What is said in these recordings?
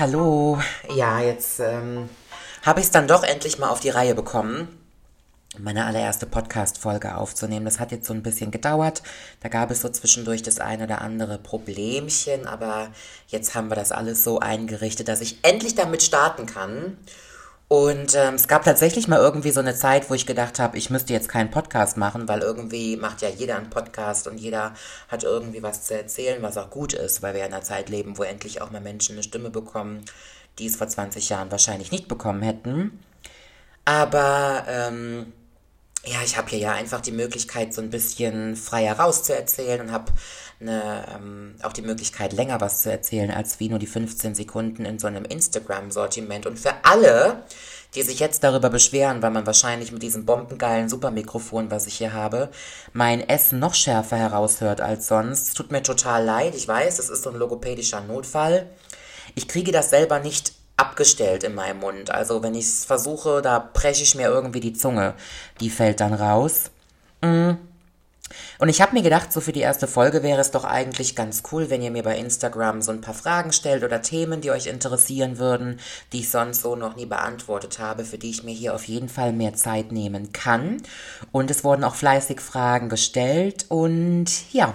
Hallo. Ja, jetzt ähm, habe ich es dann doch endlich mal auf die Reihe bekommen, meine allererste Podcast-Folge aufzunehmen. Das hat jetzt so ein bisschen gedauert. Da gab es so zwischendurch das eine oder andere Problemchen, aber jetzt haben wir das alles so eingerichtet, dass ich endlich damit starten kann. Und ähm, es gab tatsächlich mal irgendwie so eine Zeit, wo ich gedacht habe, ich müsste jetzt keinen Podcast machen, weil irgendwie macht ja jeder einen Podcast und jeder hat irgendwie was zu erzählen, was auch gut ist, weil wir in einer Zeit leben, wo endlich auch mal Menschen eine Stimme bekommen, die es vor 20 Jahren wahrscheinlich nicht bekommen hätten. Aber ähm, ja, ich habe hier ja einfach die Möglichkeit, so ein bisschen freier rauszuerzählen und habe eine, ähm, auch die Möglichkeit, länger was zu erzählen, als wie nur die 15 Sekunden in so einem Instagram-Sortiment. Und für alle, die sich jetzt darüber beschweren, weil man wahrscheinlich mit diesem bombengeilen Supermikrofon, was ich hier habe, mein Essen noch schärfer heraushört als sonst. Es tut mir total leid. Ich weiß, es ist so ein logopädischer Notfall. Ich kriege das selber nicht abgestellt in meinem Mund. Also wenn ich es versuche, da breche ich mir irgendwie die Zunge. Die fällt dann raus. Mm. Und ich habe mir gedacht, so für die erste Folge wäre es doch eigentlich ganz cool, wenn ihr mir bei Instagram so ein paar Fragen stellt oder Themen, die euch interessieren würden, die ich sonst so noch nie beantwortet habe, für die ich mir hier auf jeden Fall mehr Zeit nehmen kann. Und es wurden auch fleißig Fragen gestellt und ja,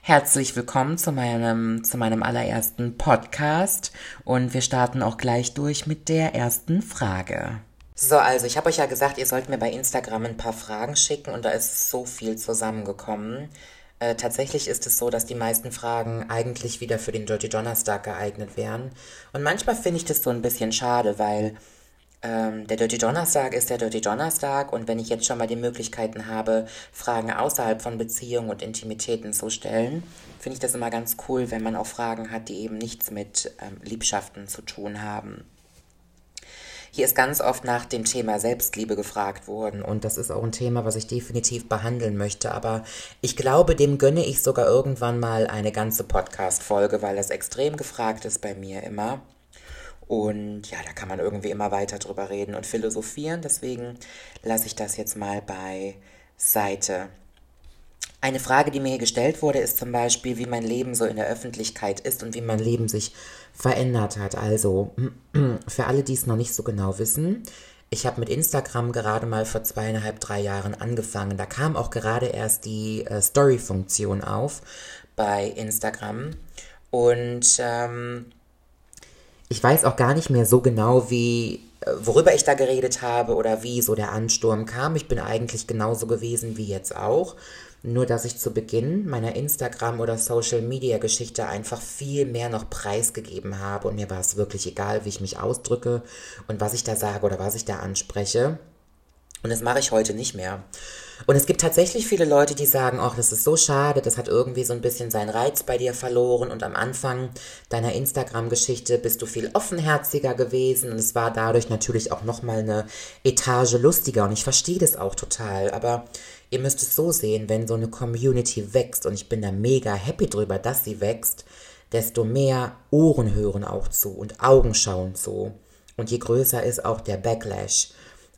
Herzlich willkommen zu meinem, zu meinem allerersten Podcast und wir starten auch gleich durch mit der ersten Frage. So, also ich habe euch ja gesagt, ihr sollt mir bei Instagram ein paar Fragen schicken und da ist so viel zusammengekommen. Äh, tatsächlich ist es so, dass die meisten Fragen eigentlich wieder für den Dirty Donnerstag geeignet wären. Und manchmal finde ich das so ein bisschen schade, weil ähm, der Dirty Donnerstag ist der Dirty Donnerstag und wenn ich jetzt schon mal die Möglichkeiten habe, Fragen außerhalb von Beziehungen und Intimitäten zu stellen, finde ich das immer ganz cool, wenn man auch Fragen hat, die eben nichts mit ähm, Liebschaften zu tun haben. Hier ist ganz oft nach dem Thema Selbstliebe gefragt worden und das ist auch ein Thema, was ich definitiv behandeln möchte, aber ich glaube, dem gönne ich sogar irgendwann mal eine ganze Podcast-Folge, weil das extrem gefragt ist bei mir immer. Und ja, da kann man irgendwie immer weiter drüber reden und philosophieren. Deswegen lasse ich das jetzt mal beiseite. Eine Frage, die mir hier gestellt wurde, ist zum Beispiel, wie mein Leben so in der Öffentlichkeit ist und wie mein Leben sich verändert hat. Also, für alle, die es noch nicht so genau wissen, ich habe mit Instagram gerade mal vor zweieinhalb, drei Jahren angefangen. Da kam auch gerade erst die äh, Story-Funktion auf bei Instagram. Und ähm, ich weiß auch gar nicht mehr so genau, wie, äh, worüber ich da geredet habe oder wie so der Ansturm kam. Ich bin eigentlich genauso gewesen wie jetzt auch. Nur, dass ich zu Beginn meiner Instagram- oder Social-Media-Geschichte einfach viel mehr noch preisgegeben habe und mir war es wirklich egal, wie ich mich ausdrücke und was ich da sage oder was ich da anspreche. Und das mache ich heute nicht mehr. Und es gibt tatsächlich viele Leute, die sagen, ach, das ist so schade, das hat irgendwie so ein bisschen seinen Reiz bei dir verloren und am Anfang deiner Instagram-Geschichte bist du viel offenherziger gewesen und es war dadurch natürlich auch nochmal eine Etage lustiger und ich verstehe das auch total, aber ihr müsst es so sehen, wenn so eine Community wächst und ich bin da mega happy drüber, dass sie wächst, desto mehr Ohren hören auch zu und Augen schauen zu. Und je größer ist auch der Backlash.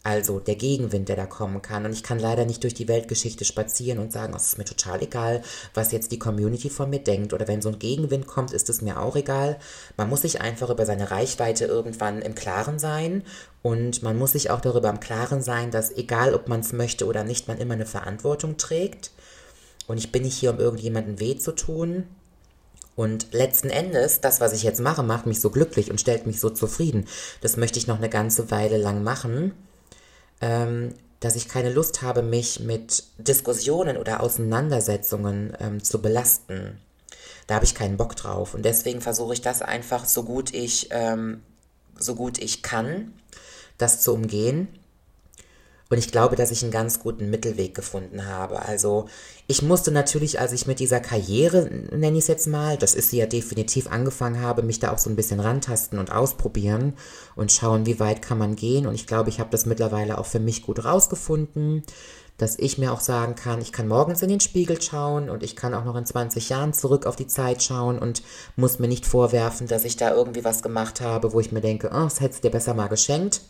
Also der Gegenwind, der da kommen kann. Und ich kann leider nicht durch die Weltgeschichte spazieren und sagen, oh, es ist mir total egal, was jetzt die Community von mir denkt. Oder wenn so ein Gegenwind kommt, ist es mir auch egal. Man muss sich einfach über seine Reichweite irgendwann im Klaren sein. Und man muss sich auch darüber im Klaren sein, dass egal, ob man es möchte oder nicht, man immer eine Verantwortung trägt. Und ich bin nicht hier, um irgendjemandem weh zu tun. Und letzten Endes, das, was ich jetzt mache, macht mich so glücklich und stellt mich so zufrieden. Das möchte ich noch eine ganze Weile lang machen ähm, dass ich keine Lust habe, mich mit Diskussionen oder Auseinandersetzungen ähm, zu belasten. Da habe ich keinen Bock drauf. Und deswegen versuche ich das einfach so gut ich, ähm, so gut ich kann, das zu umgehen und ich glaube, dass ich einen ganz guten Mittelweg gefunden habe. Also ich musste natürlich, als ich mit dieser Karriere, nenne ich es jetzt mal, das ist sie ja definitiv angefangen habe, mich da auch so ein bisschen rantasten und ausprobieren und schauen, wie weit kann man gehen. Und ich glaube, ich habe das mittlerweile auch für mich gut rausgefunden, dass ich mir auch sagen kann, ich kann morgens in den Spiegel schauen und ich kann auch noch in 20 Jahren zurück auf die Zeit schauen und muss mir nicht vorwerfen, dass ich da irgendwie was gemacht habe, wo ich mir denke, oh, das hättest du dir besser mal geschenkt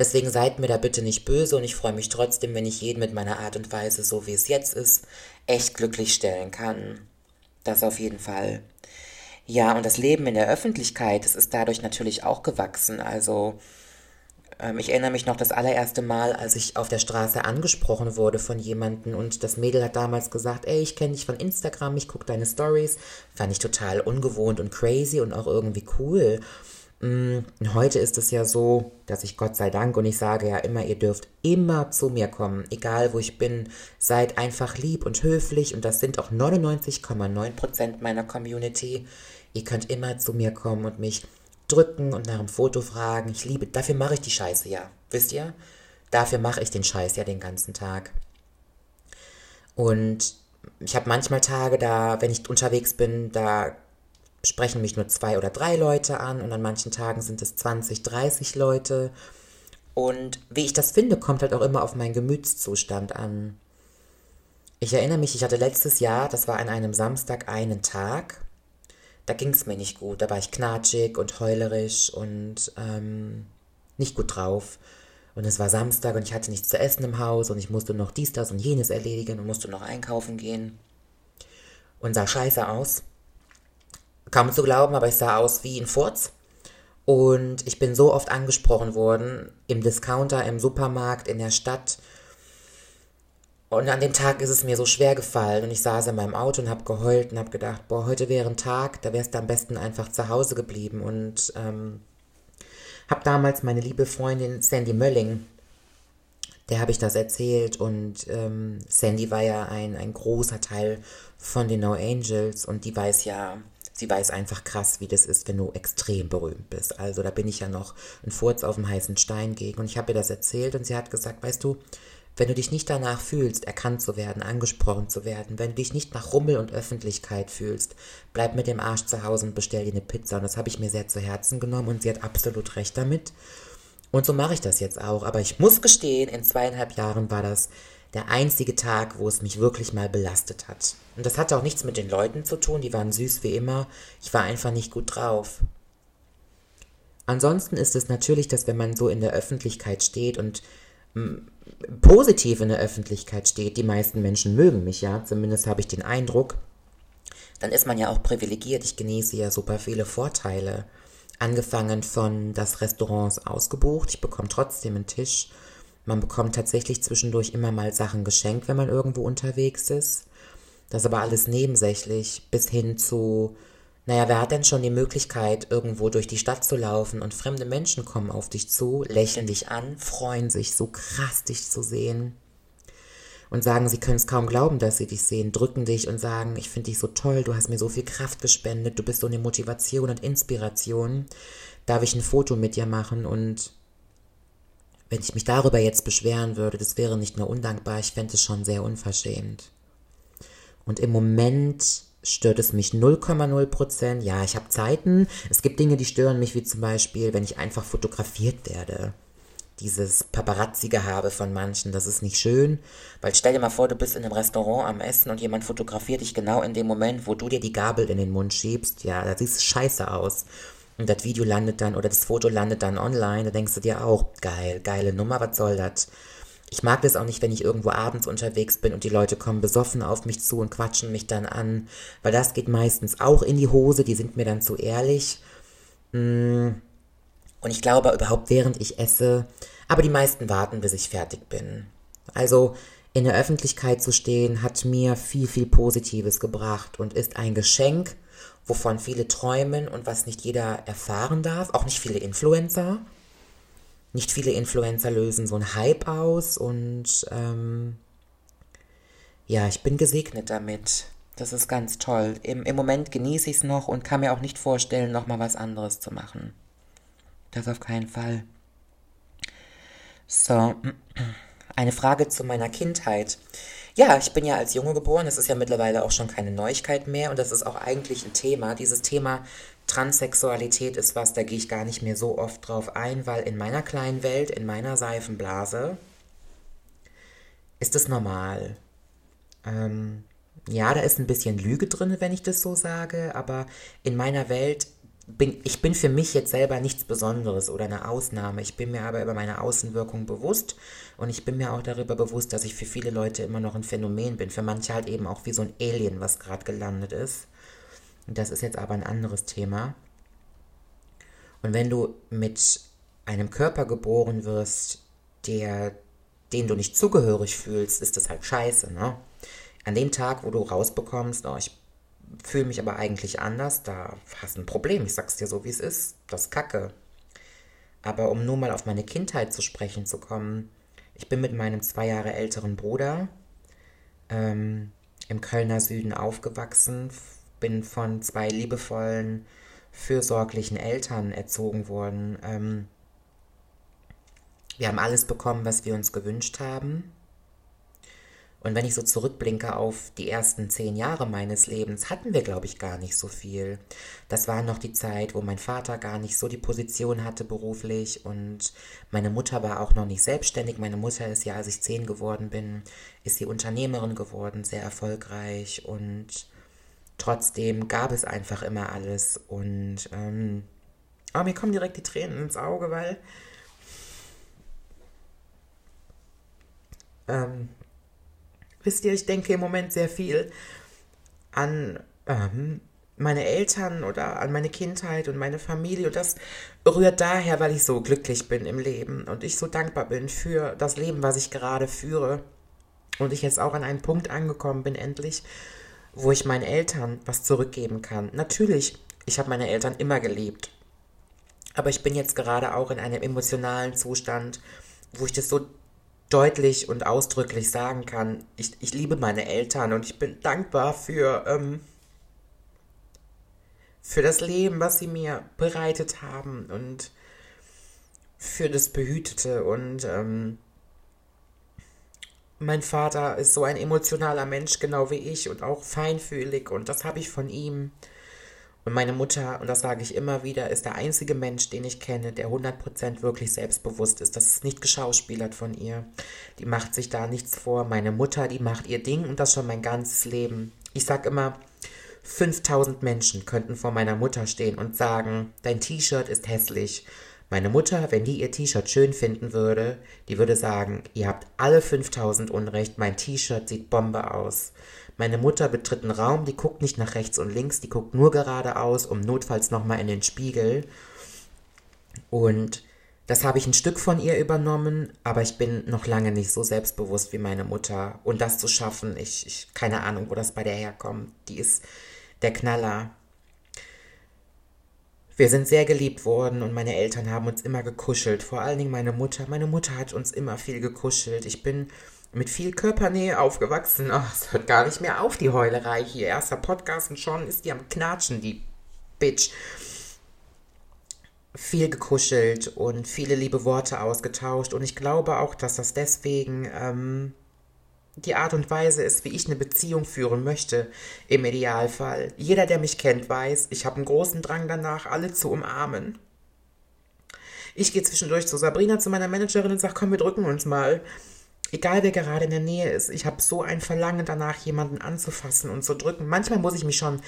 Deswegen seid mir da bitte nicht böse und ich freue mich trotzdem, wenn ich jeden mit meiner Art und Weise, so wie es jetzt ist, echt glücklich stellen kann. Das auf jeden Fall. Ja, und das Leben in der Öffentlichkeit, das ist dadurch natürlich auch gewachsen. Also ähm, ich erinnere mich noch das allererste Mal, als ich auf der Straße angesprochen wurde von jemandem und das Mädel hat damals gesagt, ey, ich kenne dich von Instagram, ich gucke deine Stories. Fand ich total ungewohnt und crazy und auch irgendwie cool. Mm, heute ist es ja so, dass ich Gott sei Dank und ich sage ja immer, ihr dürft immer zu mir kommen, egal wo ich bin. Seid einfach lieb und höflich und das sind auch 99,9% meiner Community. Ihr könnt immer zu mir kommen und mich drücken und nach einem Foto fragen. Ich liebe, dafür mache ich die Scheiße ja. Wisst ihr? Dafür mache ich den Scheiß ja den ganzen Tag. Und ich habe manchmal Tage da, wenn ich unterwegs bin, da sprechen mich nur zwei oder drei Leute an und an manchen Tagen sind es 20, 30 Leute. Und wie ich das finde, kommt halt auch immer auf meinen Gemütszustand an. Ich erinnere mich, ich hatte letztes Jahr, das war an einem Samstag einen Tag, da ging es mir nicht gut. Da war ich knatschig und heulerisch und ähm, nicht gut drauf. Und es war Samstag und ich hatte nichts zu essen im Haus und ich musste noch dies, das und jenes erledigen und musste noch einkaufen gehen. Und sah scheiße aus. Kaum zu glauben, aber ich sah aus wie ein Furz. Und ich bin so oft angesprochen worden, im Discounter, im Supermarkt, in der Stadt, und an dem Tag ist es mir so schwer gefallen und ich saß in meinem Auto und habe geheult und habe gedacht, boah, heute wäre ein Tag, da wärst du am besten einfach zu Hause geblieben. Und ähm, habe damals meine liebe Freundin Sandy Mölling, der habe ich das erzählt und ähm, Sandy war ja ein, ein großer Teil von den No Angels und die weiß ja, sie weiß einfach krass, wie das ist, wenn du extrem berühmt bist. Also da bin ich ja noch ein Furz auf dem heißen Stein gegen und ich habe ihr das erzählt und sie hat gesagt, weißt du, wenn du dich nicht danach fühlst, erkannt zu werden, angesprochen zu werden, wenn du dich nicht nach Rummel und Öffentlichkeit fühlst, bleib mit dem Arsch zu Hause und bestell dir eine Pizza. Und das habe ich mir sehr zu Herzen genommen und sie hat absolut recht damit. Und so mache ich das jetzt auch. Aber ich muss gestehen, in zweieinhalb Jahren war das der einzige Tag, wo es mich wirklich mal belastet hat. Und das hatte auch nichts mit den Leuten zu tun, die waren süß wie immer. Ich war einfach nicht gut drauf. Ansonsten ist es natürlich, dass wenn man so in der Öffentlichkeit steht und positiv in der Öffentlichkeit steht, die meisten Menschen mögen mich ja, zumindest habe ich den Eindruck, dann ist man ja auch privilegiert. Ich genieße ja super viele Vorteile. Angefangen von, das Restaurant ist ausgebucht, ich bekomme trotzdem einen Tisch. Man bekommt tatsächlich zwischendurch immer mal Sachen geschenkt, wenn man irgendwo unterwegs ist. Das ist aber alles nebensächlich, bis hin zu naja, wer hat denn schon die Möglichkeit, irgendwo durch die Stadt zu laufen und fremde Menschen kommen auf dich zu, lächeln dich an, freuen sich so krass, dich zu sehen und sagen, sie können es kaum glauben, dass sie dich sehen, drücken dich und sagen, ich finde dich so toll, du hast mir so viel Kraft gespendet, du bist so eine Motivation und Inspiration, darf ich ein Foto mit dir machen und wenn ich mich darüber jetzt beschweren würde, das wäre nicht nur undankbar, ich fände es schon sehr unverschämt. Und im Moment stört es mich 0,0 Prozent. Ja, ich habe Zeiten. Es gibt Dinge, die stören mich, wie zum Beispiel, wenn ich einfach fotografiert werde. Dieses Paparazzi-Gehabe von manchen, das ist nicht schön. Weil stell dir mal vor, du bist in einem Restaurant am Essen und jemand fotografiert dich genau in dem Moment, wo du dir die Gabel in den Mund schiebst. Ja, da sieht scheiße aus. Und das Video landet dann oder das Foto landet dann online. Da denkst du dir auch, geil, geile Nummer, was soll das? Ich mag das auch nicht, wenn ich irgendwo abends unterwegs bin und die Leute kommen besoffen auf mich zu und quatschen mich dann an, weil das geht meistens auch in die Hose, die sind mir dann zu ehrlich. Mm. Und ich glaube überhaupt, während ich esse, aber die meisten warten, bis ich fertig bin. Also in der Öffentlichkeit zu stehen, hat mir viel, viel Positives gebracht und ist ein Geschenk, wovon viele träumen und was nicht jeder erfahren darf, auch nicht viele Influencer nicht viele Influencer lösen so einen Hype aus und ähm, ja, ich bin gesegnet damit. Das ist ganz toll. Im, im Moment genieße ich es noch und kann mir auch nicht vorstellen, nochmal was anderes zu machen. Das auf keinen Fall. So, eine Frage zu meiner Kindheit. Ja, ich bin ja als Junge geboren, das ist ja mittlerweile auch schon keine Neuigkeit mehr und das ist auch eigentlich ein Thema. Dieses Thema Transsexualität ist was, da gehe ich gar nicht mehr so oft drauf ein, weil in meiner kleinen Welt, in meiner Seifenblase, ist es normal. Ähm, ja, da ist ein bisschen Lüge drin, wenn ich das so sage, aber in meiner Welt bin ich bin für mich jetzt selber nichts Besonderes oder eine Ausnahme. Ich bin mir aber über meine Außenwirkung bewusst und ich bin mir auch darüber bewusst, dass ich für viele Leute immer noch ein Phänomen bin. Für manche halt eben auch wie so ein Alien, was gerade gelandet ist. Das ist jetzt aber ein anderes Thema. Und wenn du mit einem Körper geboren wirst, der, den du nicht zugehörig fühlst, ist das halt scheiße, ne? An dem Tag, wo du rausbekommst, oh, ich fühle mich aber eigentlich anders, da hast du ein Problem. Ich sag's dir so, wie es ist. Das ist Kacke. Aber um nur mal auf meine Kindheit zu sprechen zu kommen, ich bin mit meinem zwei Jahre älteren Bruder ähm, im Kölner Süden aufgewachsen, bin von zwei liebevollen, fürsorglichen Eltern erzogen worden. Ähm, wir haben alles bekommen, was wir uns gewünscht haben. Und wenn ich so zurückblinke auf die ersten zehn Jahre meines Lebens, hatten wir, glaube ich, gar nicht so viel. Das war noch die Zeit, wo mein Vater gar nicht so die Position hatte beruflich und meine Mutter war auch noch nicht selbstständig. Meine Mutter ist ja, als ich zehn geworden bin, ist sie Unternehmerin geworden, sehr erfolgreich und trotzdem gab es einfach immer alles. Und ähm, oh, mir kommen direkt die Tränen ins Auge, weil ähm, Wisst ihr, ich denke im Moment sehr viel an ähm, meine Eltern oder an meine Kindheit und meine Familie. Und das rührt daher, weil ich so glücklich bin im Leben und ich so dankbar bin für das Leben, was ich gerade führe. Und ich jetzt auch an einen Punkt angekommen bin, endlich, wo ich meinen Eltern was zurückgeben kann. Natürlich, ich habe meine Eltern immer geliebt. Aber ich bin jetzt gerade auch in einem emotionalen Zustand, wo ich das so deutlich und ausdrücklich sagen kann, ich, ich liebe meine Eltern und ich bin dankbar für, ähm, für das Leben, was sie mir bereitet haben und für das Behütete. Und ähm, mein Vater ist so ein emotionaler Mensch, genau wie ich, und auch feinfühlig und das habe ich von ihm. Und meine Mutter, und das sage ich immer wieder, ist der einzige Mensch, den ich kenne, der 100% wirklich selbstbewusst ist. Das ist nicht geschauspielert von ihr. Die macht sich da nichts vor. Meine Mutter, die macht ihr Ding und das schon mein ganzes Leben. Ich sage immer, 5000 Menschen könnten vor meiner Mutter stehen und sagen, dein T-Shirt ist hässlich. Meine Mutter, wenn die ihr T-Shirt schön finden würde, die würde sagen, ihr habt alle 5000 Unrecht, mein T-Shirt sieht Bombe aus. Meine Mutter betritt einen Raum, die guckt nicht nach rechts und links, die guckt nur geradeaus, um notfalls nochmal in den Spiegel. Und das habe ich ein Stück von ihr übernommen, aber ich bin noch lange nicht so selbstbewusst wie meine Mutter. Und das zu schaffen, ich, ich keine Ahnung, wo das bei der herkommt. Die ist der Knaller. Wir sind sehr geliebt worden und meine Eltern haben uns immer gekuschelt. Vor allen Dingen meine Mutter. Meine Mutter hat uns immer viel gekuschelt. Ich bin mit viel Körpernähe aufgewachsen. Ach, es hört gar nicht mehr auf, die Heulerei hier. Erster Podcast und schon ist die am Knatschen, die Bitch. Viel gekuschelt und viele liebe Worte ausgetauscht. Und ich glaube auch, dass das deswegen ähm, die Art und Weise ist, wie ich eine Beziehung führen möchte, im Idealfall. Jeder, der mich kennt, weiß, ich habe einen großen Drang danach, alle zu umarmen. Ich gehe zwischendurch zu Sabrina, zu meiner Managerin und sage, komm, wir drücken uns mal egal wer gerade in der Nähe ist, ich habe so ein Verlangen danach, jemanden anzufassen und zu drücken. Manchmal muss ich mich schon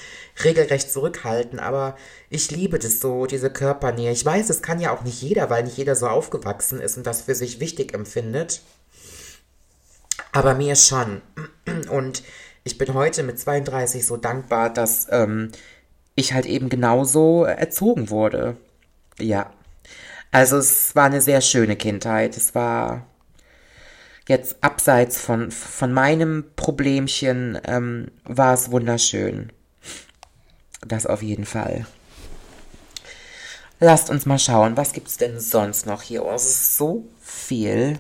regelrecht zurückhalten, aber ich liebe das so, diese Körpernähe. Ich weiß, es kann ja auch nicht jeder, weil nicht jeder so aufgewachsen ist und das für sich wichtig empfindet. Aber mir schon. Und ich bin heute mit 32 so dankbar, dass ähm, ich halt eben genauso erzogen wurde. Ja. Also es war eine sehr schöne Kindheit. Es war jetzt abseits von, von meinem Problemchen ähm, war es wunderschön. Das auf jeden Fall. Lasst uns mal schauen, was gibt es denn sonst noch hier? Oh, es ist so viel.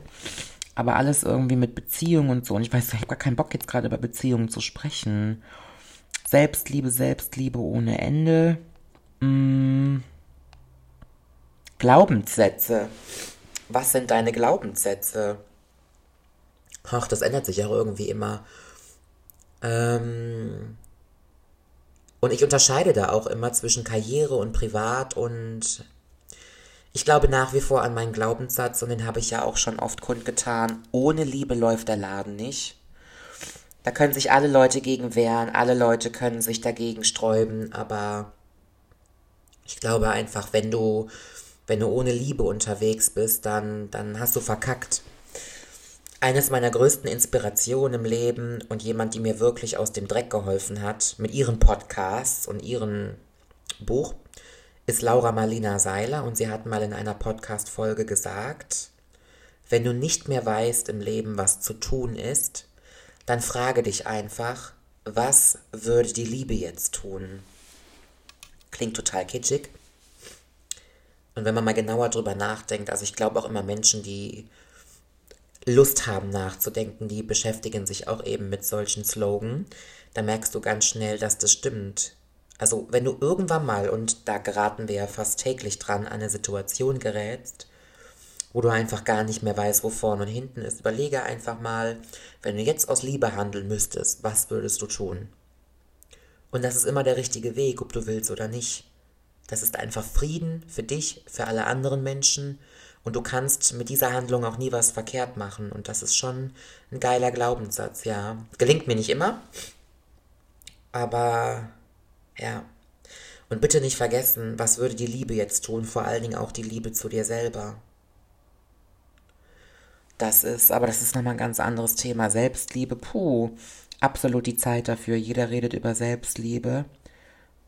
Aber alles irgendwie mit Beziehungen und so. Und ich weiß, ich habe gar keinen Bock jetzt gerade über Beziehungen zu sprechen. Selbstliebe, Selbstliebe ohne Ende. Hm. Glaubenssätze. Was sind deine Glaubenssätze? Ach, das ändert sich ja irgendwie immer. Ähm, und ich unterscheide da auch immer zwischen Karriere und Privat und ich glaube nach wie vor an meinen Glaubenssatz und den habe ich ja auch schon oft kundgetan. Ohne Liebe läuft der Laden nicht. Da können sich alle Leute gegen wehren, alle Leute können sich dagegen sträuben, aber ich glaube einfach, wenn du, wenn du ohne Liebe unterwegs bist, dann, dann hast du verkackt. Eines meiner größten Inspirationen im Leben und jemand, die mir wirklich aus dem Dreck geholfen hat, mit ihren Podcasts und ihrem Buch, ist Laura Marlina Seiler und sie hat mal in einer Podcast-Folge gesagt, wenn du nicht mehr weißt im Leben, was zu tun ist, dann frage dich einfach, was würde die Liebe jetzt tun? Klingt total kitschig. Und wenn man mal genauer drüber nachdenkt, also ich glaube auch immer Menschen, die Lust haben nachzudenken, die beschäftigen sich auch eben mit solchen Slogan, da merkst du ganz schnell, dass das stimmt. Also wenn du irgendwann mal, und da geraten wir ja fast täglich dran, an eine Situation gerätst, wo du einfach gar nicht mehr weißt, wo vorne und hinten ist, überlege einfach mal, wenn du jetzt aus Liebe handeln müsstest, was würdest du tun? Und das ist immer der richtige Weg, ob du willst oder nicht. Das ist einfach Frieden für dich, für alle anderen Menschen und du kannst mit dieser Handlung auch nie was verkehrt machen. Und das ist schon ein geiler Glaubenssatz, ja. Gelingt mir nicht immer, aber ja. Und bitte nicht vergessen, was würde die Liebe jetzt tun, vor allen Dingen auch die Liebe zu dir selber. Das ist, aber das ist nochmal ein ganz anderes Thema. Selbstliebe, puh, absolut die Zeit dafür. Jeder redet über Selbstliebe.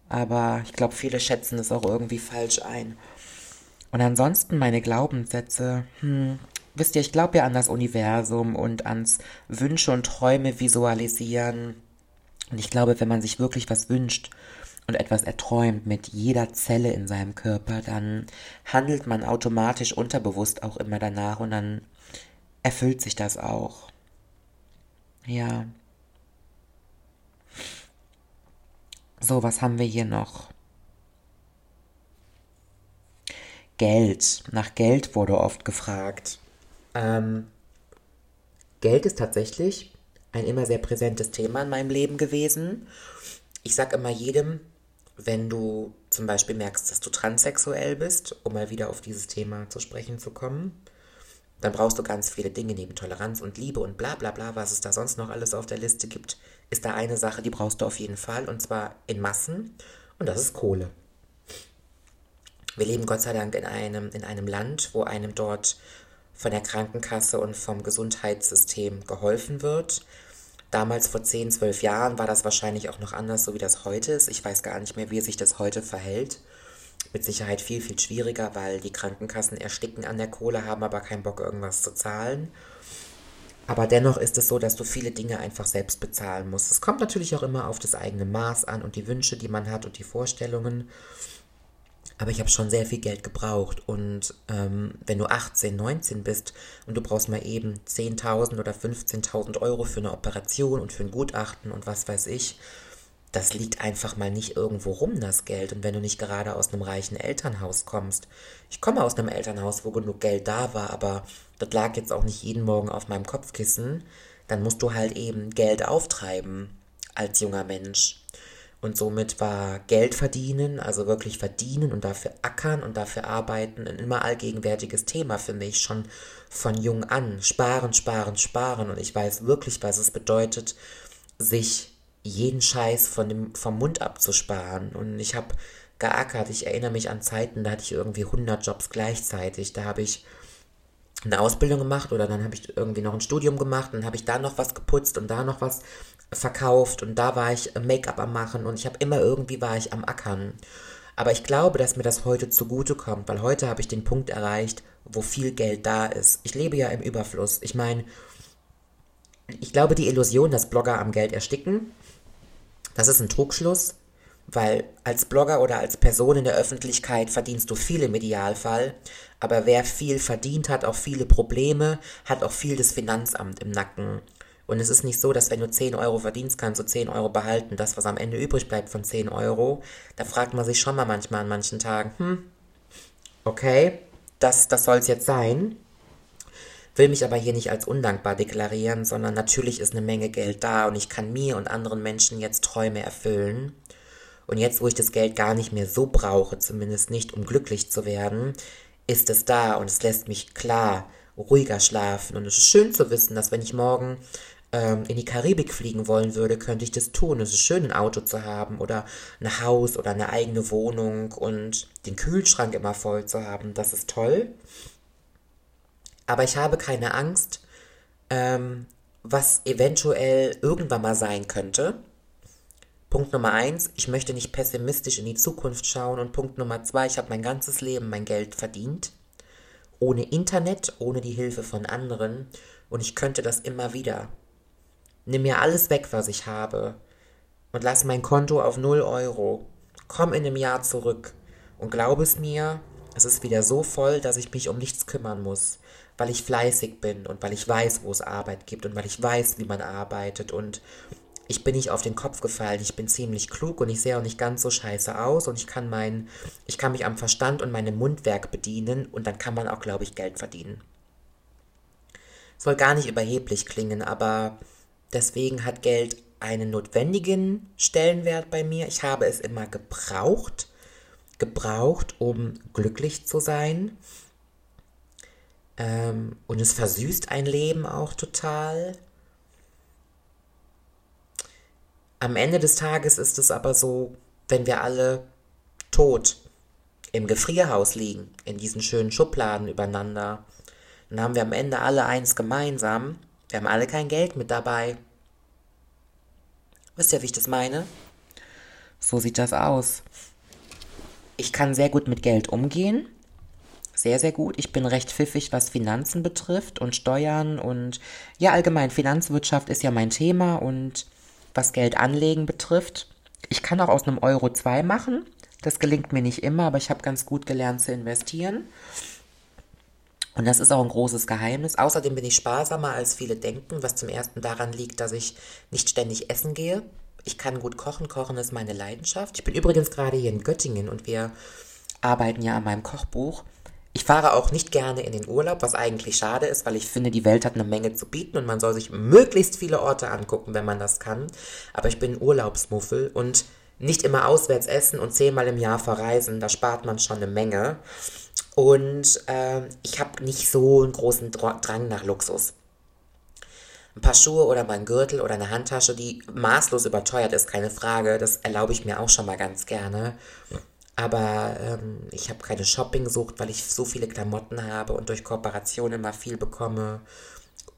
Aber ich glaube, viele schätzen es auch irgendwie falsch ein. Und ansonsten meine Glaubenssätze, hm, wisst ihr, ich glaube ja an das Universum und ans Wünsche und Träume visualisieren. Und ich glaube, wenn man sich wirklich was wünscht und etwas erträumt mit jeder Zelle in seinem Körper, dann handelt man automatisch unterbewusst auch immer danach und dann erfüllt sich das auch. Ja. So, was haben wir hier noch? Geld. Nach Geld wurde oft gefragt. Ähm, Geld ist tatsächlich ein immer sehr präsentes Thema in meinem Leben gewesen. Ich sag immer jedem, wenn du zum Beispiel merkst, dass du transsexuell bist, um mal wieder auf dieses Thema zu sprechen zu kommen, dann brauchst du ganz viele Dinge neben Toleranz und Liebe und bla bla bla, was es da sonst noch alles auf der Liste gibt, ist da eine Sache, die brauchst du auf jeden Fall und zwar in Massen und das ist Kohle. Wir leben Gott sei Dank in einem, in einem Land, wo einem dort von der Krankenkasse und vom Gesundheitssystem geholfen wird. Damals vor 10, 12 Jahren war das wahrscheinlich auch noch anders, so wie das heute ist. Ich weiß gar nicht mehr, wie sich das heute verhält. Mit Sicherheit viel, viel schwieriger, weil die Krankenkassen ersticken an der Kohle, haben aber keinen Bock, irgendwas zu zahlen. Aber dennoch ist es so, dass du viele Dinge einfach selbst bezahlen musst. Es kommt natürlich auch immer auf das eigene Maß an und die Wünsche, die man hat und die Vorstellungen. Aber ich habe schon sehr viel Geld gebraucht. Und ähm, wenn du 18, 19 bist und du brauchst mal eben 10.000 oder 15.000 Euro für eine Operation und für ein Gutachten und was weiß ich, das liegt einfach mal nicht irgendwo rum, das Geld. Und wenn du nicht gerade aus einem reichen Elternhaus kommst. Ich komme aus einem Elternhaus, wo genug Geld da war, aber das lag jetzt auch nicht jeden Morgen auf meinem Kopfkissen. Dann musst du halt eben Geld auftreiben als junger Mensch. Und somit war Geld verdienen, also wirklich verdienen und dafür ackern und dafür arbeiten, ein immer allgegenwärtiges Thema für mich, schon von jung an. Sparen, sparen, sparen. Und ich weiß wirklich, was es bedeutet, sich jeden Scheiß von dem, vom Mund abzusparen. Und ich habe geackert. Ich erinnere mich an Zeiten, da hatte ich irgendwie 100 Jobs gleichzeitig. Da habe ich eine Ausbildung gemacht oder dann habe ich irgendwie noch ein Studium gemacht und habe ich da noch was geputzt und da noch was verkauft und da war ich Make-up am machen und ich habe immer irgendwie war ich am Ackern. Aber ich glaube, dass mir das heute zugute kommt, weil heute habe ich den Punkt erreicht, wo viel Geld da ist. Ich lebe ja im Überfluss. Ich meine, ich glaube, die Illusion, dass Blogger am Geld ersticken, das ist ein Trugschluss, weil als Blogger oder als Person in der Öffentlichkeit verdienst du viel im Idealfall, aber wer viel verdient, hat auch viele Probleme, hat auch viel das Finanzamt im Nacken. Und es ist nicht so, dass wenn du 10 Euro verdienst, kannst du 10 Euro behalten. Das, was am Ende übrig bleibt von 10 Euro, da fragt man sich schon mal manchmal an manchen Tagen, hm, okay, das, das soll es jetzt sein. Will mich aber hier nicht als undankbar deklarieren, sondern natürlich ist eine Menge Geld da und ich kann mir und anderen Menschen jetzt Träume erfüllen. Und jetzt, wo ich das Geld gar nicht mehr so brauche, zumindest nicht, um glücklich zu werden, ist es da und es lässt mich klar ruhiger schlafen. Und es ist schön zu wissen, dass wenn ich morgen ähm, in die Karibik fliegen wollen würde, könnte ich das tun. Es ist schön, ein Auto zu haben oder ein Haus oder eine eigene Wohnung und den Kühlschrank immer voll zu haben. Das ist toll. Aber ich habe keine Angst, ähm, was eventuell irgendwann mal sein könnte. Punkt Nummer eins, ich möchte nicht pessimistisch in die Zukunft schauen. Und Punkt Nummer zwei, ich habe mein ganzes Leben mein Geld verdient. Ohne Internet, ohne die Hilfe von anderen. Und ich könnte das immer wieder. Nimm mir alles weg, was ich habe. Und lass mein Konto auf 0 Euro. Komm in einem Jahr zurück. Und glaub es mir, es ist wieder so voll, dass ich mich um nichts kümmern muss. Weil ich fleißig bin und weil ich weiß, wo es Arbeit gibt und weil ich weiß, wie man arbeitet und ich bin nicht auf den Kopf gefallen, ich bin ziemlich klug und ich sehe auch nicht ganz so scheiße aus und ich kann mein, ich kann mich am Verstand und meinem Mundwerk bedienen und dann kann man auch, glaube ich, Geld verdienen. Soll gar nicht überheblich klingen, aber deswegen hat Geld einen notwendigen Stellenwert bei mir. Ich habe es immer gebraucht, gebraucht, um glücklich zu sein. Ähm, und es versüßt ein Leben auch total. Am Ende des Tages ist es aber so, wenn wir alle tot im Gefrierhaus liegen, in diesen schönen Schubladen übereinander, dann haben wir am Ende alle eins gemeinsam. Wir haben alle kein Geld mit dabei. Wisst ihr, wie ich das meine? So sieht das aus. Ich kann sehr gut mit Geld umgehen. Sehr, sehr gut. Ich bin recht pfiffig, was Finanzen betrifft und Steuern und ja, allgemein Finanzwirtschaft ist ja mein Thema und was Geld anlegen betrifft. Ich kann auch aus einem Euro zwei machen. Das gelingt mir nicht immer, aber ich habe ganz gut gelernt zu investieren. Und das ist auch ein großes Geheimnis. Außerdem bin ich sparsamer, als viele denken, was zum ersten daran liegt, dass ich nicht ständig essen gehe. Ich kann gut kochen. Kochen ist meine Leidenschaft. Ich bin übrigens gerade hier in Göttingen und wir arbeiten ja an meinem Kochbuch. Ich fahre auch nicht gerne in den Urlaub, was eigentlich schade ist, weil ich finde, die Welt hat eine Menge zu bieten und man soll sich möglichst viele Orte angucken, wenn man das kann. Aber ich bin Urlaubsmuffel und nicht immer auswärts essen und zehnmal im Jahr verreisen, da spart man schon eine Menge. Und äh, ich habe nicht so einen großen Drang nach Luxus. Ein paar Schuhe oder mal ein Gürtel oder eine Handtasche, die maßlos überteuert ist, keine Frage. Das erlaube ich mir auch schon mal ganz gerne. Aber ähm, ich habe keine Shopping-Sucht, weil ich so viele Klamotten habe und durch Kooperation immer viel bekomme.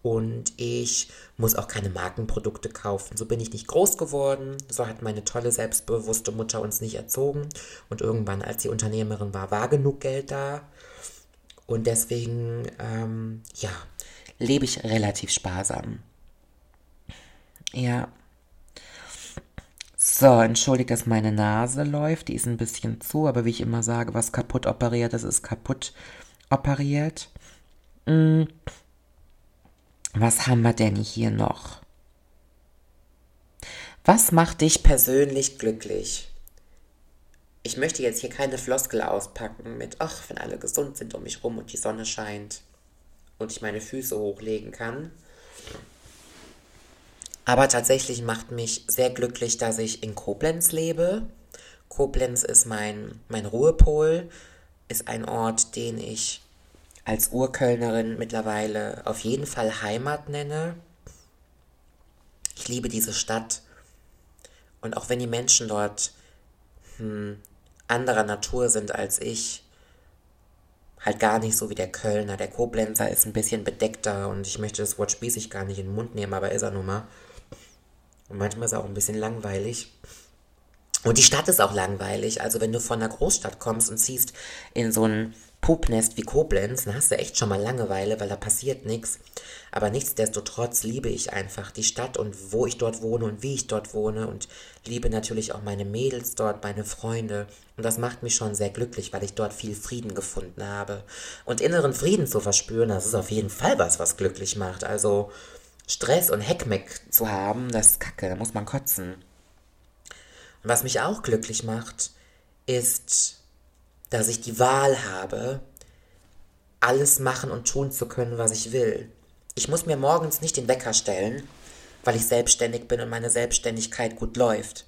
Und ich muss auch keine Markenprodukte kaufen. So bin ich nicht groß geworden. So hat meine tolle, selbstbewusste Mutter uns nicht erzogen. Und irgendwann, als sie Unternehmerin war, war genug Geld da. Und deswegen, ähm, ja, lebe ich relativ sparsam. Ja. So, entschuldigt, dass meine Nase läuft. Die ist ein bisschen zu, aber wie ich immer sage, was kaputt operiert ist, ist kaputt operiert. Hm. Was haben wir denn hier noch? Was macht dich persönlich glücklich? Ich möchte jetzt hier keine Floskel auspacken mit, ach, wenn alle gesund sind um mich rum und die Sonne scheint und ich meine Füße hochlegen kann. Aber tatsächlich macht mich sehr glücklich, dass ich in Koblenz lebe. Koblenz ist mein, mein Ruhepol, ist ein Ort, den ich als Urkölnerin mittlerweile auf jeden Fall Heimat nenne. Ich liebe diese Stadt. Und auch wenn die Menschen dort hm, anderer Natur sind als ich, halt gar nicht so wie der Kölner. Der Koblenzer ist ein bisschen bedeckter und ich möchte das Wort spießig gar nicht in den Mund nehmen, aber ist er nun mal. Und manchmal ist er auch ein bisschen langweilig. Und die Stadt ist auch langweilig. Also wenn du von einer Großstadt kommst und ziehst in so ein Pupnest wie Koblenz, dann hast du echt schon mal Langeweile, weil da passiert nichts. Aber nichtsdestotrotz liebe ich einfach die Stadt und wo ich dort wohne und wie ich dort wohne und liebe natürlich auch meine Mädels dort, meine Freunde. Und das macht mich schon sehr glücklich, weil ich dort viel Frieden gefunden habe. Und inneren Frieden zu verspüren, das ist auf jeden Fall was, was glücklich macht. Also Stress und Heckmeck zu haben, das ist kacke, da muss man kotzen. Und was mich auch glücklich macht, ist, dass ich die Wahl habe, alles machen und tun zu können, was ich will. Ich muss mir morgens nicht den Wecker stellen, weil ich selbstständig bin und meine Selbstständigkeit gut läuft.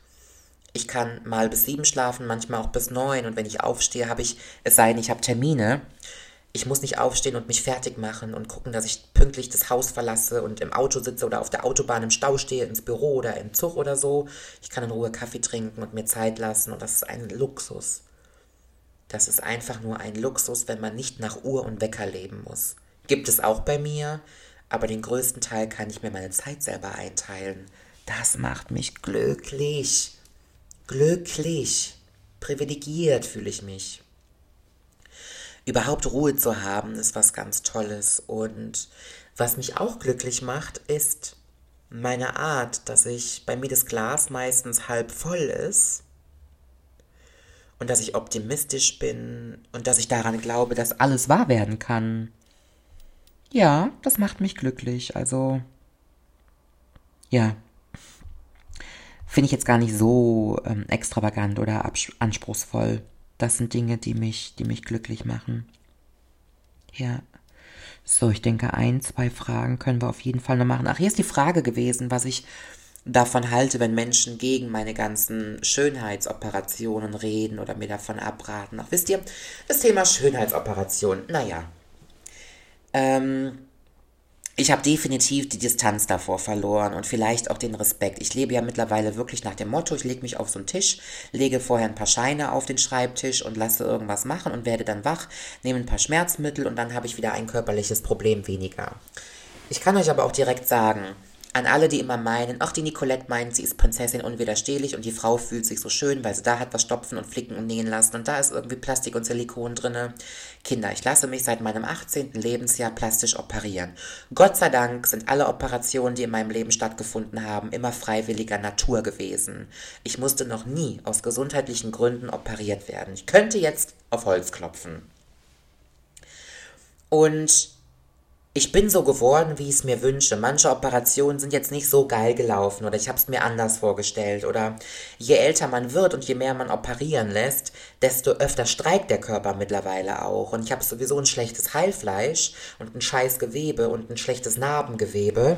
Ich kann mal bis sieben schlafen, manchmal auch bis neun und wenn ich aufstehe, habe ich, es sei denn, ich habe Termine, ich muss nicht aufstehen und mich fertig machen und gucken, dass ich pünktlich das Haus verlasse und im Auto sitze oder auf der Autobahn im Stau stehe, ins Büro oder im Zug oder so. Ich kann in Ruhe Kaffee trinken und mir Zeit lassen und das ist ein Luxus. Das ist einfach nur ein Luxus, wenn man nicht nach Uhr und Wecker leben muss. Gibt es auch bei mir, aber den größten Teil kann ich mir meine Zeit selber einteilen. Das macht mich glücklich. Glücklich. Privilegiert fühle ich mich. Überhaupt Ruhe zu haben, ist was ganz Tolles. Und was mich auch glücklich macht, ist meine Art, dass ich bei mir das Glas meistens halb voll ist und dass ich optimistisch bin und dass ich daran glaube, dass alles wahr werden kann. Ja, das macht mich glücklich. Also, ja, finde ich jetzt gar nicht so ähm, extravagant oder anspruchsvoll. Das sind Dinge, die mich, die mich glücklich machen. Ja. So, ich denke, ein, zwei Fragen können wir auf jeden Fall noch machen. Ach, hier ist die Frage gewesen, was ich davon halte, wenn Menschen gegen meine ganzen Schönheitsoperationen reden oder mir davon abraten. Ach, wisst ihr, das Thema Schönheitsoperation, naja. Ähm, ich habe definitiv die Distanz davor verloren und vielleicht auch den Respekt. Ich lebe ja mittlerweile wirklich nach dem Motto, ich lege mich auf so einen Tisch, lege vorher ein paar Scheine auf den Schreibtisch und lasse irgendwas machen und werde dann wach, nehme ein paar Schmerzmittel und dann habe ich wieder ein körperliches Problem weniger. Ich kann euch aber auch direkt sagen, an alle, die immer meinen, ach, die Nicolette meint, sie ist Prinzessin unwiderstehlich und die Frau fühlt sich so schön, weil sie da hat was stopfen und flicken und nähen lassen und da ist irgendwie Plastik und Silikon drinne. Kinder, ich lasse mich seit meinem 18. Lebensjahr plastisch operieren. Gott sei Dank sind alle Operationen, die in meinem Leben stattgefunden haben, immer freiwilliger Natur gewesen. Ich musste noch nie aus gesundheitlichen Gründen operiert werden. Ich könnte jetzt auf Holz klopfen. Und ich bin so geworden, wie ich es mir wünsche. Manche Operationen sind jetzt nicht so geil gelaufen oder ich habe es mir anders vorgestellt. Oder je älter man wird und je mehr man operieren lässt, desto öfter streikt der Körper mittlerweile auch. Und ich habe sowieso ein schlechtes Heilfleisch und ein scheiß Gewebe und ein schlechtes Narbengewebe.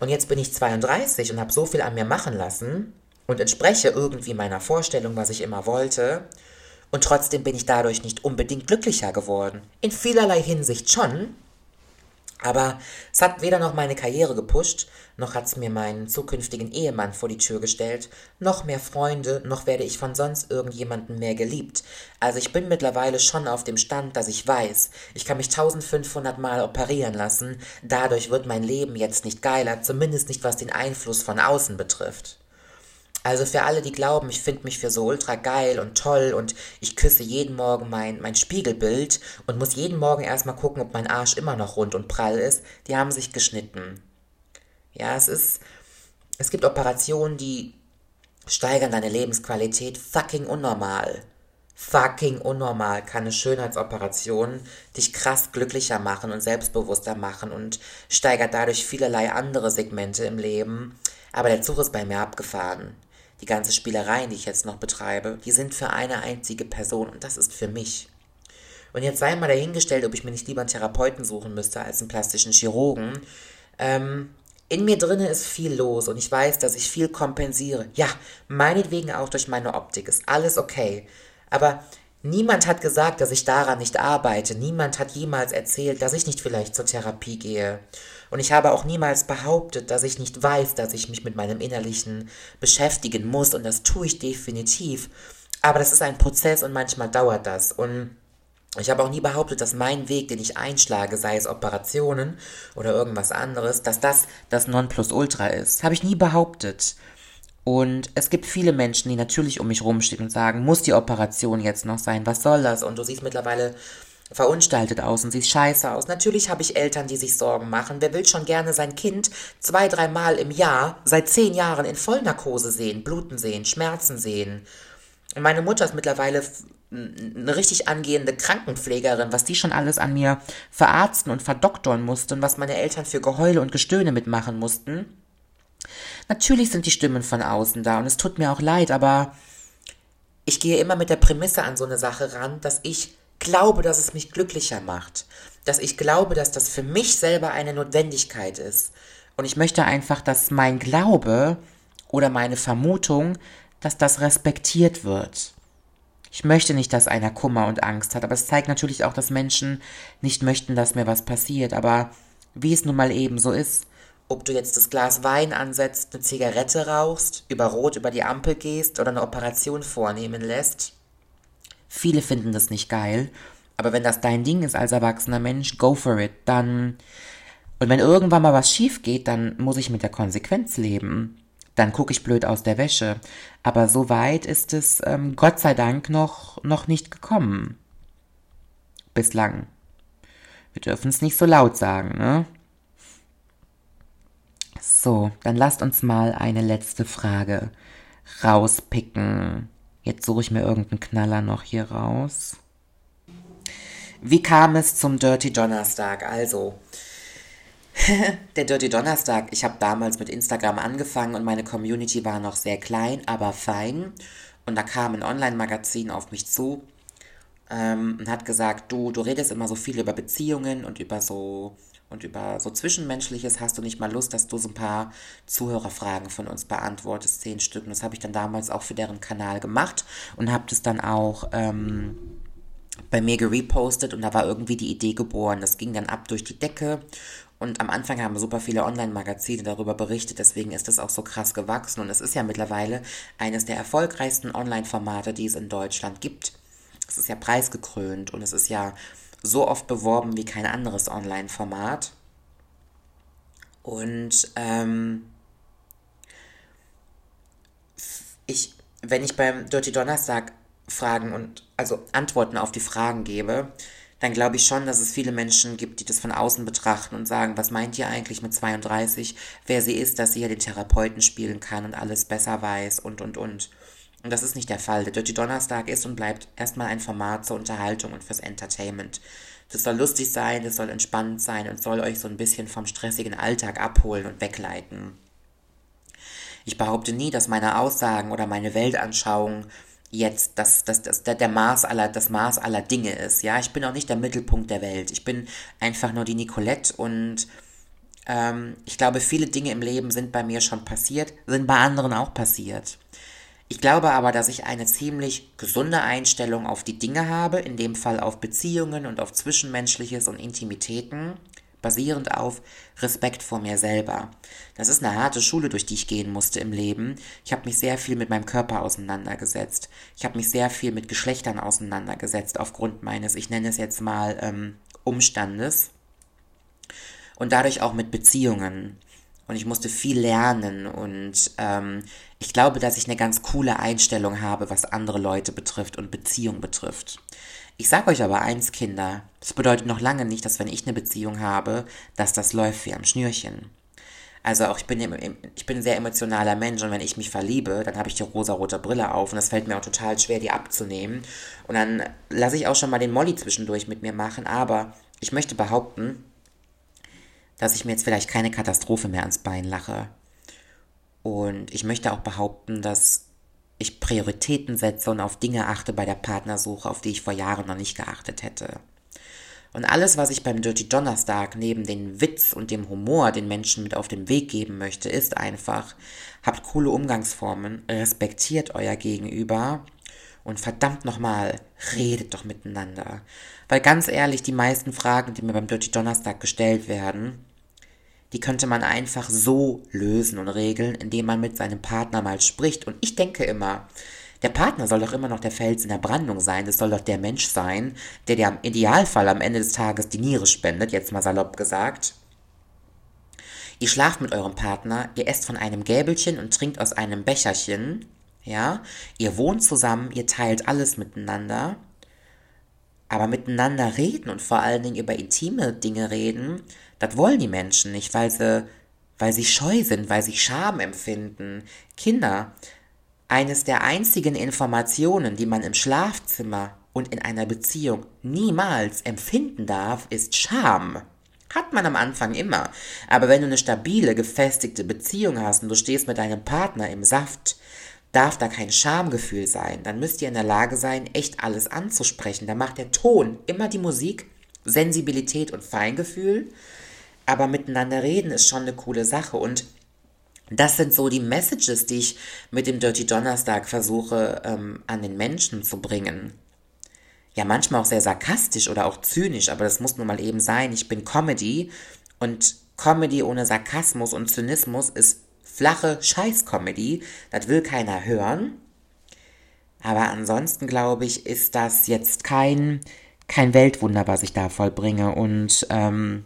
Und jetzt bin ich 32 und habe so viel an mir machen lassen und entspreche irgendwie meiner Vorstellung, was ich immer wollte. Und trotzdem bin ich dadurch nicht unbedingt glücklicher geworden. In vielerlei Hinsicht schon, aber es hat weder noch meine Karriere gepusht, noch hat es mir meinen zukünftigen Ehemann vor die Tür gestellt, noch mehr Freunde, noch werde ich von sonst irgendjemandem mehr geliebt. Also ich bin mittlerweile schon auf dem Stand, dass ich weiß, ich kann mich 1500 Mal operieren lassen, dadurch wird mein Leben jetzt nicht geiler, zumindest nicht was den Einfluss von außen betrifft. Also für alle, die glauben, ich finde mich für so ultra geil und toll und ich küsse jeden Morgen mein, mein Spiegelbild und muss jeden Morgen erstmal gucken, ob mein Arsch immer noch rund und prall ist, die haben sich geschnitten. Ja, es ist, es gibt Operationen, die steigern deine Lebensqualität fucking unnormal. Fucking unnormal kann eine Schönheitsoperation dich krass glücklicher machen und selbstbewusster machen und steigert dadurch vielerlei andere Segmente im Leben. Aber der Zug ist bei mir abgefahren die ganze Spielereien, die ich jetzt noch betreibe, die sind für eine einzige Person und das ist für mich. Und jetzt sei mal dahingestellt, ob ich mir nicht lieber einen Therapeuten suchen müsste als einen plastischen Chirurgen. Ähm, in mir drinne ist viel los und ich weiß, dass ich viel kompensiere. Ja, meinetwegen auch durch meine Optik ist alles okay. Aber niemand hat gesagt, dass ich daran nicht arbeite. Niemand hat jemals erzählt, dass ich nicht vielleicht zur Therapie gehe. Und ich habe auch niemals behauptet, dass ich nicht weiß, dass ich mich mit meinem Innerlichen beschäftigen muss. Und das tue ich definitiv. Aber das ist ein Prozess und manchmal dauert das. Und ich habe auch nie behauptet, dass mein Weg, den ich einschlage, sei es Operationen oder irgendwas anderes, dass das das Nonplusultra ist. Habe ich nie behauptet. Und es gibt viele Menschen, die natürlich um mich rumstehen und sagen, muss die Operation jetzt noch sein? Was soll das? Und du siehst mittlerweile verunstaltet aus und sieht scheiße aus. Natürlich habe ich Eltern, die sich Sorgen machen. Wer will schon gerne sein Kind zwei, dreimal im Jahr seit zehn Jahren in Vollnarkose sehen, Bluten sehen, Schmerzen sehen? Meine Mutter ist mittlerweile eine richtig angehende Krankenpflegerin, was die schon alles an mir verarzten und verdoktern musste und was meine Eltern für Geheule und Gestöhne mitmachen mussten. Natürlich sind die Stimmen von außen da und es tut mir auch leid, aber ich gehe immer mit der Prämisse an so eine Sache ran, dass ich glaube, dass es mich glücklicher macht. Dass ich glaube, dass das für mich selber eine Notwendigkeit ist. Und ich möchte einfach, dass mein Glaube oder meine Vermutung, dass das respektiert wird. Ich möchte nicht, dass einer Kummer und Angst hat, aber es zeigt natürlich auch, dass Menschen nicht möchten, dass mir was passiert. Aber wie es nun mal eben so ist, ob du jetzt das Glas Wein ansetzt, eine Zigarette rauchst, über Rot über die Ampel gehst oder eine Operation vornehmen lässt, Viele finden das nicht geil. Aber wenn das dein Ding ist als erwachsener Mensch, go for it. Dann. Und wenn irgendwann mal was schief geht, dann muss ich mit der Konsequenz leben. Dann gucke ich blöd aus der Wäsche. Aber so weit ist es ähm, Gott sei Dank noch, noch nicht gekommen. Bislang. Wir dürfen es nicht so laut sagen, ne? So, dann lasst uns mal eine letzte Frage rauspicken. Jetzt suche ich mir irgendeinen Knaller noch hier raus. Wie kam es zum Dirty Donnerstag? Also, der Dirty Donnerstag, ich habe damals mit Instagram angefangen und meine Community war noch sehr klein, aber fein. Und da kam ein Online-Magazin auf mich zu ähm, und hat gesagt, du, du redest immer so viel über Beziehungen und über so und über so Zwischenmenschliches hast du nicht mal Lust, dass du so ein paar Zuhörerfragen von uns beantwortest, zehn Stück. Und das habe ich dann damals auch für deren Kanal gemacht und habe das dann auch ähm, bei mir gerepostet und da war irgendwie die Idee geboren. Das ging dann ab durch die Decke und am Anfang haben super viele Online-Magazine darüber berichtet, deswegen ist es auch so krass gewachsen. Und es ist ja mittlerweile eines der erfolgreichsten Online-Formate, die es in Deutschland gibt. Es ist ja preisgekrönt und es ist ja so oft beworben wie kein anderes Online-Format. Und ähm, ich, wenn ich beim Dirty Donnerstag Fragen und also Antworten auf die Fragen gebe, dann glaube ich schon, dass es viele Menschen gibt, die das von außen betrachten und sagen, was meint ihr eigentlich mit 32, wer sie ist, dass sie ja den Therapeuten spielen kann und alles besser weiß und und und. Und das ist nicht der Fall. Der Dirty Donnerstag ist und bleibt erstmal ein Format zur Unterhaltung und fürs Entertainment. Das soll lustig sein, das soll entspannt sein und soll euch so ein bisschen vom stressigen Alltag abholen und wegleiten. Ich behaupte nie, dass meine Aussagen oder meine Weltanschauung jetzt das, das, das, der Maß aller, das Maß aller Dinge ist. Ja, ich bin auch nicht der Mittelpunkt der Welt. Ich bin einfach nur die Nicolette und ähm, ich glaube, viele Dinge im Leben sind bei mir schon passiert, sind bei anderen auch passiert. Ich glaube aber, dass ich eine ziemlich gesunde Einstellung auf die Dinge habe, in dem Fall auf Beziehungen und auf Zwischenmenschliches und Intimitäten, basierend auf Respekt vor mir selber. Das ist eine harte Schule, durch die ich gehen musste im Leben. Ich habe mich sehr viel mit meinem Körper auseinandergesetzt. Ich habe mich sehr viel mit Geschlechtern auseinandergesetzt, aufgrund meines, ich nenne es jetzt mal, ähm, Umstandes. Und dadurch auch mit Beziehungen und ich musste viel lernen und ähm, ich glaube, dass ich eine ganz coole Einstellung habe, was andere Leute betrifft und Beziehung betrifft. Ich sage euch aber eins, Kinder, das bedeutet noch lange nicht, dass wenn ich eine Beziehung habe, dass das läuft wie am Schnürchen. Also auch ich bin, ich bin ein sehr emotionaler Mensch und wenn ich mich verliebe, dann habe ich die rosa-rote Brille auf und es fällt mir auch total schwer, die abzunehmen. Und dann lasse ich auch schon mal den Molly zwischendurch mit mir machen, aber ich möchte behaupten, dass ich mir jetzt vielleicht keine Katastrophe mehr ans Bein lache. Und ich möchte auch behaupten, dass ich Prioritäten setze und auf Dinge achte bei der Partnersuche, auf die ich vor Jahren noch nicht geachtet hätte. Und alles, was ich beim Dirty Donnerstag neben den Witz und dem Humor den Menschen mit auf den Weg geben möchte, ist einfach, habt coole Umgangsformen, respektiert euer Gegenüber und verdammt nochmal, redet doch miteinander. Weil ganz ehrlich, die meisten Fragen, die mir beim Dirty Donnerstag gestellt werden, die könnte man einfach so lösen und regeln, indem man mit seinem Partner mal spricht. Und ich denke immer, der Partner soll doch immer noch der Fels in der Brandung sein. Das soll doch der Mensch sein, der dir im Idealfall am Ende des Tages die Niere spendet, jetzt mal salopp gesagt. Ihr schlaft mit eurem Partner, ihr esst von einem Gäbelchen und trinkt aus einem Becherchen ja, ihr wohnt zusammen, ihr teilt alles miteinander, aber miteinander reden und vor allen Dingen über intime Dinge reden, das wollen die Menschen nicht, weil sie, weil sie scheu sind, weil sie Scham empfinden. Kinder, eines der einzigen Informationen, die man im Schlafzimmer und in einer Beziehung niemals empfinden darf, ist Scham. Hat man am Anfang immer. Aber wenn du eine stabile, gefestigte Beziehung hast und du stehst mit deinem Partner im Saft, darf da kein Schamgefühl sein. Dann müsst ihr in der Lage sein, echt alles anzusprechen. Da macht der Ton immer die Musik, Sensibilität und Feingefühl. Aber miteinander reden ist schon eine coole Sache. Und das sind so die Messages, die ich mit dem Dirty Donnerstag versuche ähm, an den Menschen zu bringen. Ja, manchmal auch sehr sarkastisch oder auch zynisch, aber das muss nun mal eben sein. Ich bin Comedy und Comedy ohne Sarkasmus und Zynismus ist flache Scheiß-Comedy. Das will keiner hören. Aber ansonsten glaube ich, ist das jetzt kein, kein Weltwunder, was ich da vollbringe. Und ähm,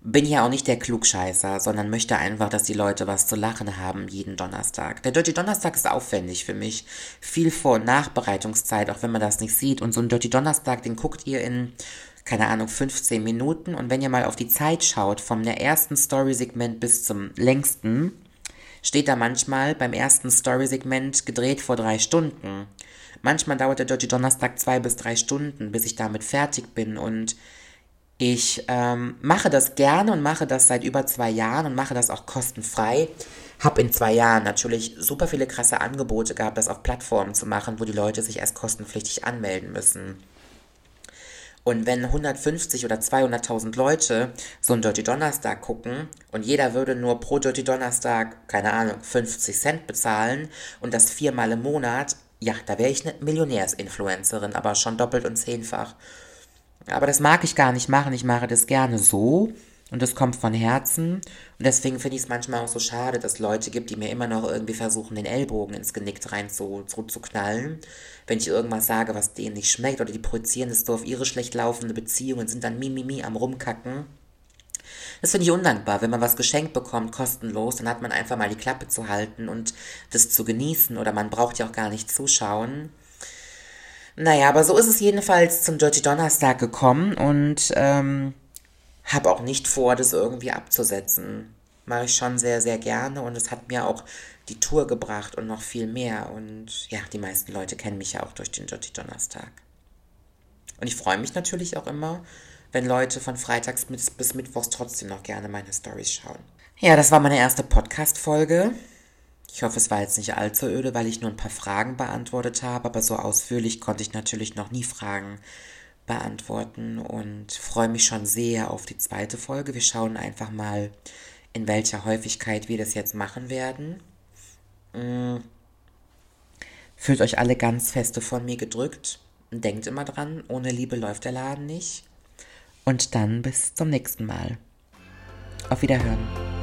bin ja auch nicht der Klugscheißer, sondern möchte einfach, dass die Leute was zu lachen haben jeden Donnerstag. Der Dirty Donnerstag ist aufwendig für mich. Viel Vor- und Nachbereitungszeit, auch wenn man das nicht sieht. Und so ein Dirty Donnerstag, den guckt ihr in, keine Ahnung, 15 Minuten. Und wenn ihr mal auf die Zeit schaut, vom ersten Story-Segment bis zum längsten, steht da manchmal beim ersten Story-Segment gedreht vor drei Stunden. Manchmal dauert der Dirty Donnerstag zwei bis drei Stunden, bis ich damit fertig bin und ich ähm, mache das gerne und mache das seit über zwei Jahren und mache das auch kostenfrei. Hab in zwei Jahren natürlich super viele krasse Angebote gehabt, das auf Plattformen zu machen, wo die Leute sich erst kostenpflichtig anmelden müssen. Und wenn 150 oder 200.000 Leute so einen Dirty Donnerstag gucken und jeder würde nur pro Dirty Donnerstag, keine Ahnung, 50 Cent bezahlen und das viermal im Monat, ja, da wäre ich eine Millionärsinfluencerin, aber schon doppelt und zehnfach. Aber das mag ich gar nicht machen. Ich mache das gerne so. Und das kommt von Herzen. Und deswegen finde ich es manchmal auch so schade, dass Leute gibt, die mir immer noch irgendwie versuchen, den Ellbogen ins Genick rein zu, zu, zu knallen. Wenn ich irgendwas sage, was denen nicht schmeckt, oder die projizieren das so auf ihre schlecht laufende Beziehung und sind dann mimimi am Rumkacken. Das finde ich undankbar. Wenn man was geschenkt bekommt, kostenlos, dann hat man einfach mal die Klappe zu halten und das zu genießen. Oder man braucht ja auch gar nicht zuschauen. Naja, aber so ist es jedenfalls zum Dirty Donnerstag gekommen und ähm, habe auch nicht vor, das irgendwie abzusetzen. Mache ich schon sehr, sehr gerne und es hat mir auch die Tour gebracht und noch viel mehr. Und ja, die meisten Leute kennen mich ja auch durch den Dirty Donnerstag. Und ich freue mich natürlich auch immer, wenn Leute von Freitags bis, bis Mittwochs trotzdem noch gerne meine Stories schauen. Ja, das war meine erste Podcast-Folge. Ich hoffe, es war jetzt nicht allzu öde, weil ich nur ein paar Fragen beantwortet habe, aber so ausführlich konnte ich natürlich noch nie Fragen beantworten und freue mich schon sehr auf die zweite Folge. Wir schauen einfach mal, in welcher Häufigkeit wir das jetzt machen werden. Mm. Fühlt euch alle ganz feste von mir gedrückt. Denkt immer dran, ohne Liebe läuft der Laden nicht. Und dann bis zum nächsten Mal. Auf Wiederhören.